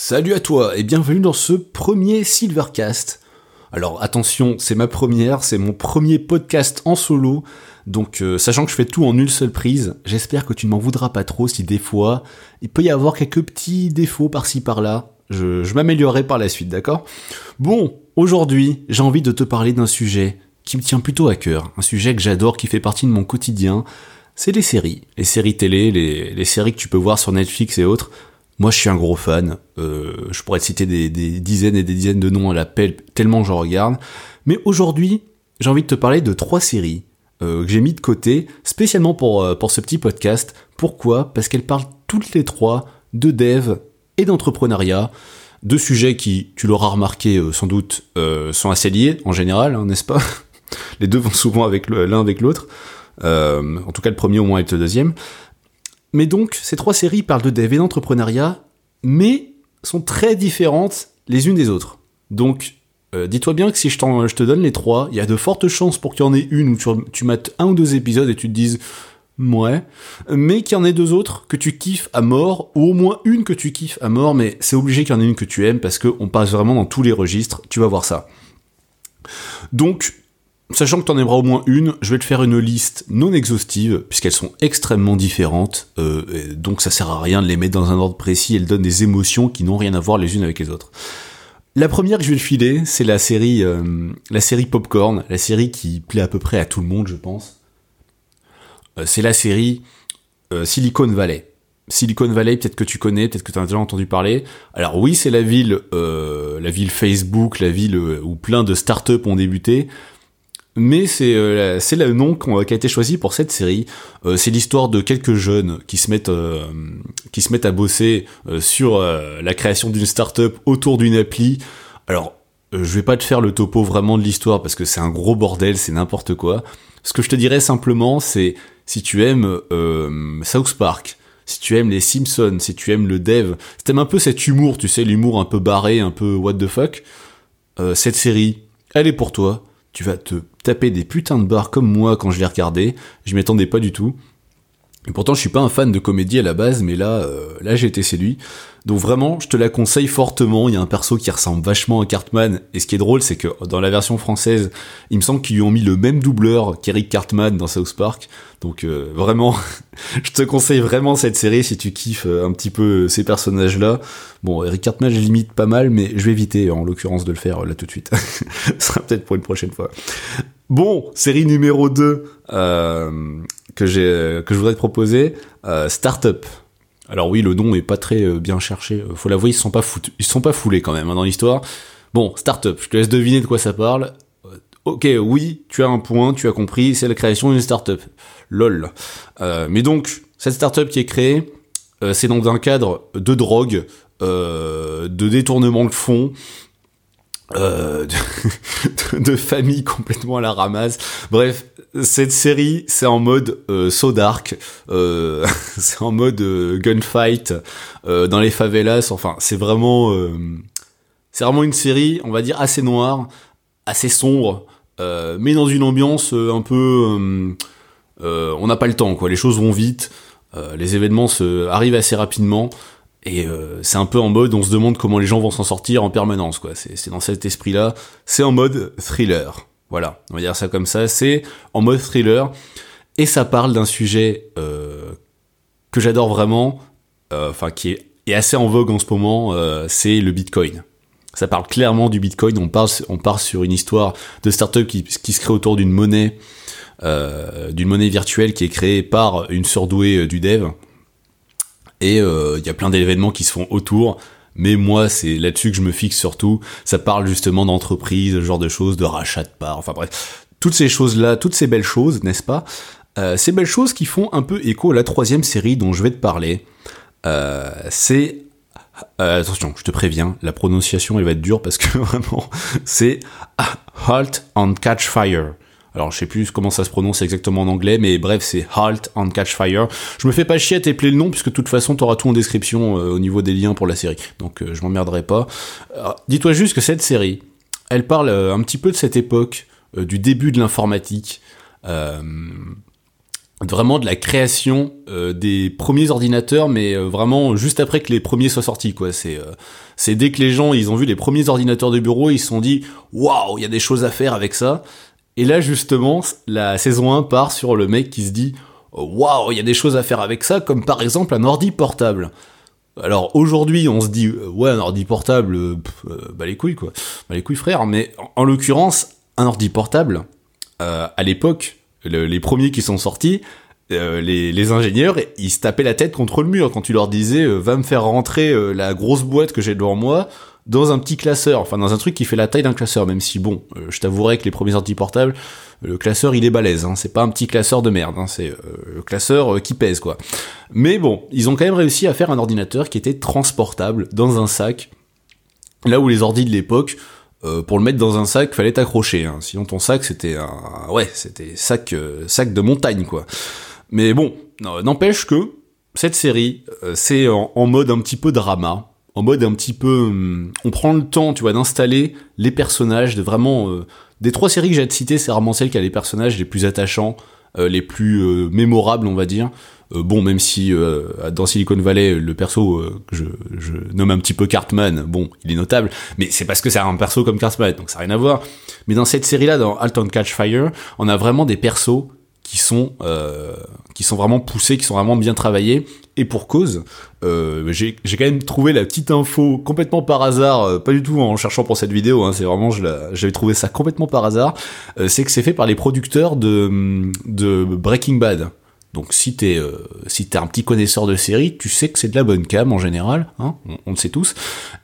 Salut à toi et bienvenue dans ce premier Silvercast. Alors attention, c'est ma première, c'est mon premier podcast en solo, donc euh, sachant que je fais tout en une seule prise, j'espère que tu ne m'en voudras pas trop si des fois il peut y avoir quelques petits défauts par-ci par-là. Je, je m'améliorerai par la suite, d'accord? Bon, aujourd'hui j'ai envie de te parler d'un sujet qui me tient plutôt à cœur, un sujet que j'adore, qui fait partie de mon quotidien, c'est les séries. Les séries télé, les, les séries que tu peux voir sur Netflix et autres. Moi, je suis un gros fan. Euh, je pourrais te citer des, dizaines et des dizaines de noms à l'appel, tellement j'en regarde. Mais aujourd'hui, j'ai envie de te parler de trois séries euh, que j'ai mis de côté, spécialement pour, euh, pour ce petit podcast. Pourquoi? Parce qu'elles parlent toutes les trois de dev et d'entrepreneuriat. Deux sujets qui, tu l'auras remarqué sans doute, sont assez liés en général, hein, n'est-ce pas? Les deux vont souvent avec l'un avec l'autre. en tout cas, le premier au moins et le deuxième. Mais donc, ces trois séries parlent de dev et d'entrepreneuriat, mais sont très différentes les unes des autres. Donc, euh, dis-toi bien que si je, je, te donne les trois, il y a de fortes chances pour qu'il y en ait une où tu, tu mates un ou deux épisodes et tu te dises ouais, mais qu'il y en ait deux autres que tu kiffes à mort, ou au moins une que tu kiffes à mort, mais c'est obligé qu'il y en ait une que tu aimes parce qu'on passe vraiment dans tous les registres, tu vas voir ça. Donc, Sachant que t'en aimeras au moins une, je vais te faire une liste non exhaustive, puisqu'elles sont extrêmement différentes, euh, donc ça sert à rien de les mettre dans un ordre précis, elles donnent des émotions qui n'ont rien à voir les unes avec les autres. La première que je vais te filer, c'est la série, euh, Popcorn, la série qui plaît à peu près à tout le monde, je pense. Euh, c'est la série Silicon Valley. Silicon Valley, peut-être que tu connais, peut-être que tu as déjà entendu parler. Alors oui, c'est la ville, la ville Facebook, la ville où plein de startups ont débuté mais c'est euh, c'est le nom qui a été choisi pour cette série. Euh, c'est l'histoire de quelques jeunes qui se mettent euh, qui se mettent à bosser sur la création d'une startup autour d'une appli. Alors, je vais pas te faire le topo vraiment de l'histoire parce que c'est un gros bordel, c'est n'importe quoi. Ce que je te dirais simplement, c'est si tu aimes South Park, si tu aimes les Simpsons, si tu aimes le dev, si t'aimes un peu cet humour, tu sais, l'humour un peu barré, un peu what the fuck, cette série, elle est pour toi tu vas te taper des putains de barres comme moi quand je l'ai regardé. Je m'y pas du tout. Et pourtant, je suis pas un fan de comédie à la base, mais là, euh, là, j'ai été séduit. Donc vraiment, je te la conseille fortement. Il y a un perso qui ressemble vachement à Cartman. Et ce qui est drôle, c'est que dans la version française, il me semble qu'ils lui ont mis le même doubleur qu'Eric Cartman dans South Park. Donc euh, vraiment, je te conseille vraiment cette série si tu kiffes euh, un petit peu ces personnages-là. Bon, Eric Cartman, je limite pas mal, mais je vais éviter en l'occurrence de le faire là tout de suite. Ce sera peut-être pour une prochaine fois. Bon, série numéro 2 euh, que, j'ai, que je voudrais te proposer, euh, Startup. Alors oui, le nom est pas très euh, bien cherché. Faut l'avouer, ils sont pas foutus, ils se sont pas foulés quand même hein, dans l'histoire. Bon, Startup, je te laisse deviner de quoi ça parle. Ok, oui, tu as un point, tu as compris, c'est la création d'une startup. Lol. mais donc, cette startup qui est créée, c'est dans un cadre de drogue, de détournement de fonds, euh, de, famille complètement à la ramasse. Bref, cette série, c'est en mode euh, so dark, euh, c'est en mode euh, gunfight dans les favelas. Enfin, c'est vraiment, c'est vraiment une série, on va dire assez noire, assez sombre, mais dans une ambiance un peu, on n'a pas le temps quoi. Les choses vont vite, les événements se arrivent assez rapidement. Et c'est un peu en mode, on se demande comment les gens vont s'en sortir en permanence, quoi. C'est dans cet esprit-là. C'est en mode thriller. Voilà, on va dire ça comme ça. C'est en mode thriller. Et ça parle d'un sujet euh, que j'adore vraiment, euh, enfin qui est, assez en vogue en ce moment, c'est le Bitcoin. Ça parle clairement du Bitcoin. On parle, part sur une histoire de startup qui, se crée autour d'une monnaie, d'une monnaie virtuelle qui est créée par une surdouée du dev et il euh, y a plein d'événements qui se font autour. Mais moi, c'est là-dessus que je me fixe surtout. Ça parle justement d'entreprise, ce genre de choses, de rachat de parts, enfin bref. Toutes ces choses-là, toutes ces belles choses, n'est-ce pas euh, Ces belles choses qui font un peu écho à la troisième série dont je vais te parler. Euh, c'est... Euh, attention, je te préviens, la prononciation elle va être dure parce que vraiment, c'est Halt on Catch Fire. Alors je sais plus comment ça se prononce exactement en anglais, mais bref c'est Halt and Catch Fire. Je me fais pas chier à t'épeler le nom puisque de toute façon t'auras tout en description euh, au niveau des liens pour la série, donc euh, je m'emmerderai pas. Dis-toi juste que cette série, elle parle euh, un petit peu de cette époque, du début de l'informatique. vraiment de la création des premiers ordinateurs, mais vraiment juste après que les premiers soient sortis, quoi. C'est c'est dès que les gens ils ont vu les premiers ordinateurs de bureau, ils se sont dit waouh, il y a des choses à faire avec ça. Et là justement, la saison 1 part sur le mec qui se dit waouh, il y a des choses à faire avec ça, comme par exemple un ordi portable. Alors aujourd'hui, on se dit ouais, un ordi portable, bah les couilles quoi, bah les couilles frère. Mais en, l'occurrence, un ordi portable, à l'époque, les premiers qui sont sortis, euh, les, ingénieurs, ils se tapaient la tête contre le mur quand tu leur disais euh, va me faire rentrer euh, la grosse boîte que j'ai devant moi dans un petit classeur, enfin dans un truc qui fait la taille d'un classeur, même si bon, je t'avouerai que les premiers anti-portables, le classeur il est balèze, hein, c'est pas un petit classeur de merde, hein, c'est le classeur qui pèse quoi. Mais bon, ils ont quand même réussi à faire un ordinateur qui était transportable dans un sac, là où les ordis de l'époque, euh, pour le mettre dans un sac, fallait t'accrocher. Hein. Sinon ton sac c'était un ouais, c'était sac euh, sac de montagne quoi. Mais bon, n'empêche que cette série, euh, c'est en, mode un petit peu drama, en mode un petit peu, hum, on prend le temps, tu vois, d'installer les personnages, de vraiment des trois séries que j'ai citées, c'est rarement celle qui a les personnages les plus attachants, les plus mémorables, on va dire. Euh, bon, même si euh, dans Silicon Valley, le perso euh, que je, nomme un petit peu Cartman, bon, il est notable, mais c'est parce que c'est un perso comme Cartman, donc ça n'a rien à voir. Mais dans cette série-là, dans Alton Catch Fire, on a vraiment des persos qui sont qui sont vraiment poussés, qui sont vraiment bien travaillés. Et pour cause, euh, j'ai quand même trouvé la petite info complètement par hasard, pas du tout en cherchant pour cette vidéo. Hein, c'est vraiment, j'avais trouvé ça complètement par hasard. c'est que c'est fait par les producteurs de Breaking Bad. Donc si t'es euh, si t'es un petit connaisseur de série, tu sais que c'est de la bonne cam en général, hein, on, le sait tous.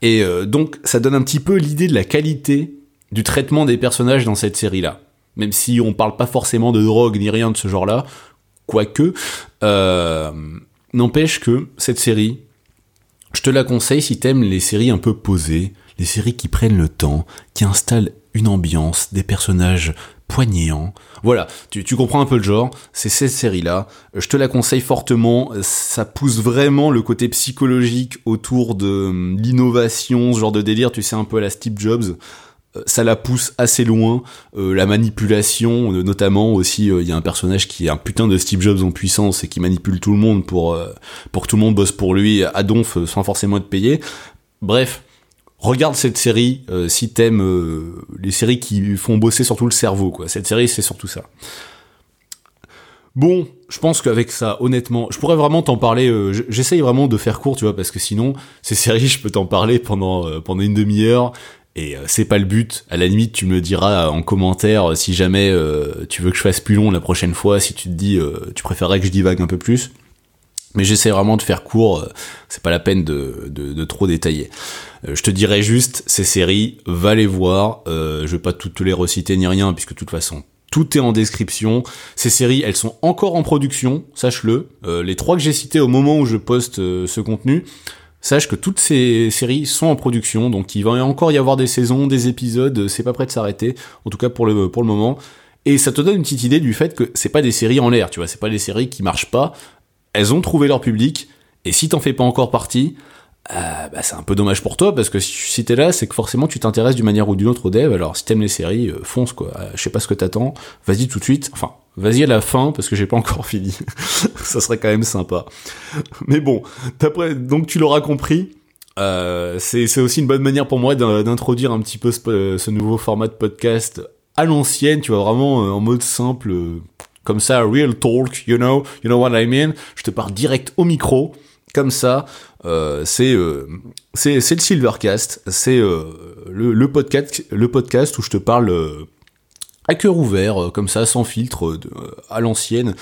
Et euh, donc ça donne un petit peu l'idée de la qualité du traitement des personnages dans cette série-là. Même si on parle pas forcément de drogue ni rien de ce genre-là, quoique, euh, n'empêche que cette série, je te la conseille si t'aimes les séries un peu posées, les séries qui prennent le temps, qui installent une ambiance, des personnages poignant. Voilà, tu, comprends un peu le genre, c'est cette série-là. Je te la conseille fortement, ça pousse vraiment le côté psychologique autour de hum, l'innovation, ce genre de délire, tu sais, un peu à la Steve Jobs. Euh, ça la pousse assez loin, euh, la manipulation, euh, notamment aussi, il y a un personnage qui est un putain de Steve Jobs en puissance et qui manipule tout le monde pour, pour que tout le monde bosse pour lui à donf sans forcément être payé. Bref, regarde cette série euh, si t'aimes euh, les séries qui font bosser surtout le cerveau, quoi. Cette série, c'est surtout ça. Bon, je pense qu'avec ça, honnêtement, je pourrais vraiment t'en parler. Euh, j'essaye vraiment de faire court, tu vois, parce que sinon, ces séries, je peux t'en parler pendant pendant une demi-heure. Et c'est pas le but. À la limite, tu me diras en commentaire si jamais tu veux que je fasse plus long la prochaine fois, si tu te dis, tu préférerais que je divague un peu plus. Mais j'essaie vraiment de faire court, c'est pas la peine de, de, trop détailler. Euh, je te dirais juste, ces séries, va les voir. Euh, je vais pas toutes les reciter ni rien, puisque de toute façon, tout est en description. Ces séries, elles sont encore en production, sache-le. Euh, les trois que j'ai cités au moment où je poste ce contenu, sache que toutes ces séries sont en production, donc il va encore y avoir des saisons, des épisodes, c'est pas prêt de s'arrêter, en tout cas pour le, pour le moment. Et ça te donne une petite idée du fait que c'est pas des séries en l'air, tu vois, c'est pas des séries qui marchent pas, elles ont trouvé leur public, et si t'en fais pas encore partie, euh, bah, c'est un peu dommage pour toi parce que si t'es là, c'est que forcément tu t'intéresses d'une manière ou d'une autre au dev. Alors si t'aimes les séries, euh, fonce quoi. Euh, je sais pas ce que t'attends. Vas-y tout de suite. Enfin, vas-y à la fin parce que j'ai pas encore fini. Ça serait quand même sympa. Mais bon, d'après, donc tu l'auras compris. c'est aussi une bonne manière pour moi d'introduire un petit peu ce, ce, nouveau format de podcast à l'ancienne. Tu vois vraiment en mode simple, comme ça, real talk. You know, you know what I mean. Je te parle direct au micro comme ça, euh, euh, c'est c'est le Silvercast, c'est euh, le, le, podcast le podcast où je te parle à cœur ouvert, comme ça, sans filtre, à l'ancienne,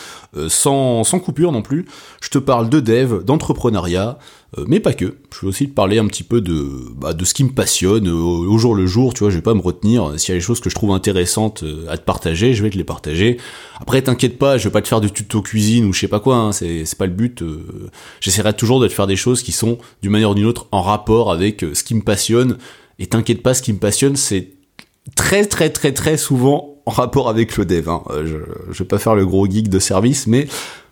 sans, sans coupure non plus. Je te parle de dev, d'entrepreneuriat, euh, mais pas que. Je vais aussi te parler un petit peu de, bah, de ce qui me passionne euh, au, jour le jour, tu vois, je vais pas me retenir. S'il y a des choses que je trouve intéressantes euh, à te partager, je vais te les partager. Après, t'inquiète pas, je vais pas te faire de tuto cuisine ou je sais pas quoi, hein, c'est pas le but. J'essaierai toujours de te faire des choses qui sont, d'une manière ou d'une autre, en rapport avec ce qui me passionne. Et t'inquiète pas, ce qui me passionne, c'est très très très très souvent en rapport avec le dev. Hein. Je, je vais pas faire le gros geek de service, mais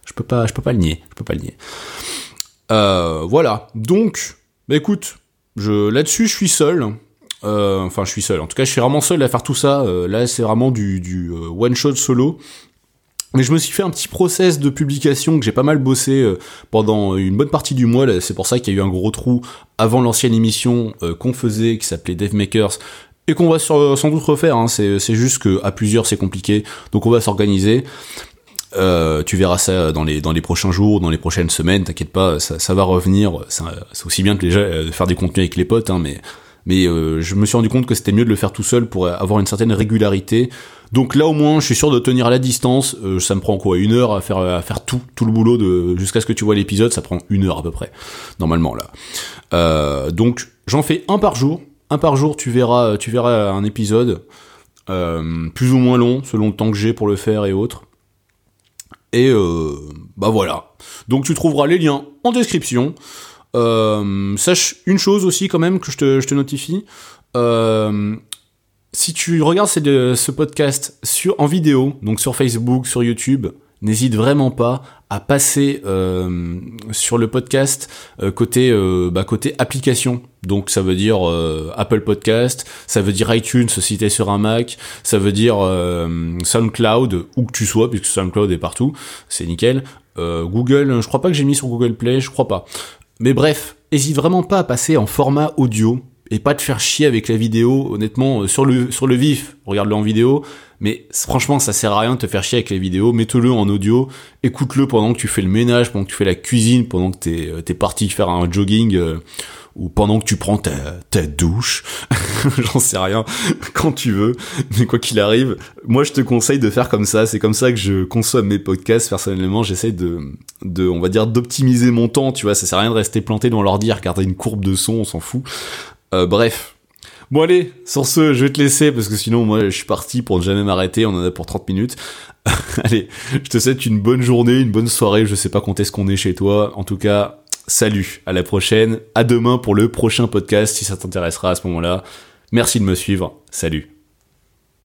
je peux pas, je peux pas le nier. Je peux pas le. Euh, voilà. Donc, bah écoute, je, là-dessus, je suis seul. Euh, enfin, je suis seul. En tout cas, je suis vraiment seul à faire tout ça. Euh, là, c'est vraiment du, du one shot solo. Mais je me suis fait un petit process de publication que j'ai pas mal bossé euh, pendant une bonne partie du mois. C'est pour ça qu'il y a eu un gros trou avant l'ancienne émission euh, qu'on faisait, qui s'appelait Dev Makers, et qu'on va sans doute refaire. Hein. C'est juste que à plusieurs c'est compliqué, donc on va s'organiser. Euh, tu verras ça dans les dans les prochains jours, dans les prochaines semaines. T'inquiète pas, ça, ça, va revenir. C'est aussi bien que déjà de faire des contenus avec les potes, hein, mais mais euh, je me suis rendu compte que c'était mieux de le faire tout seul pour avoir une certaine régularité. Donc là au moins, je suis sûr de tenir la distance. Euh, ça me prend quoi une heure à faire à faire tout tout le boulot de jusqu'à ce que tu vois l'épisode? Ça prend une heure à peu près normalement là. Euh, donc j'en fais un par jour. Un par jour, tu verras tu verras un épisode plus ou moins long selon le temps que j'ai pour le faire et autres. Et bah voilà. Donc tu trouveras les liens en description. Euh, sache une chose aussi quand même que je te, notifie. Euh, si tu regardes ce podcast sur, en vidéo, donc sur Facebook, sur YouTube, n'hésite vraiment pas à passer euh, sur le podcast euh, côté euh, bah, côté application. Donc ça veut dire Apple Podcast, ça veut dire iTunes si t'es sur un Mac, ça veut dire SoundCloud où que tu sois puisque SoundCloud est partout, c'est nickel. Google, je crois pas que j'ai mis sur Google Play, je crois pas. Mais bref, hésite vraiment pas à passer en format audio et pas te faire chier avec la vidéo, honnêtement, euh, sur le, sur le vif, regarde-le en vidéo, mais franchement, ça sert à rien de te faire chier avec la vidéo, mets-le en audio, écoute-le pendant que tu fais le ménage, pendant que tu fais la cuisine, pendant que t'es euh, es parti faire un jogging, euh, ou pendant que tu prends ta, ta douche, j'en sais rien, quand tu veux, mais quoi qu'il arrive, moi je te conseille de faire comme ça, c'est comme ça que je consomme mes podcasts, personnellement j'essaie de, de, on va dire, d'optimiser mon temps, tu vois, ça sert à rien de rester planté dans l'ordi regarder une courbe de son, on s'en fout. Euh, bref. Bon allez, sur ce, je vais te laisser, parce que sinon moi je suis parti pour ne jamais m'arrêter, on en a pour 30 minutes. allez, je te souhaite une bonne journée, une bonne soirée, je sais pas quand est-ce qu'on est chez toi, en tout cas Salut, à la prochaine, à demain pour le prochain podcast si ça t'intéressera à ce moment-là. Merci de me suivre, salut.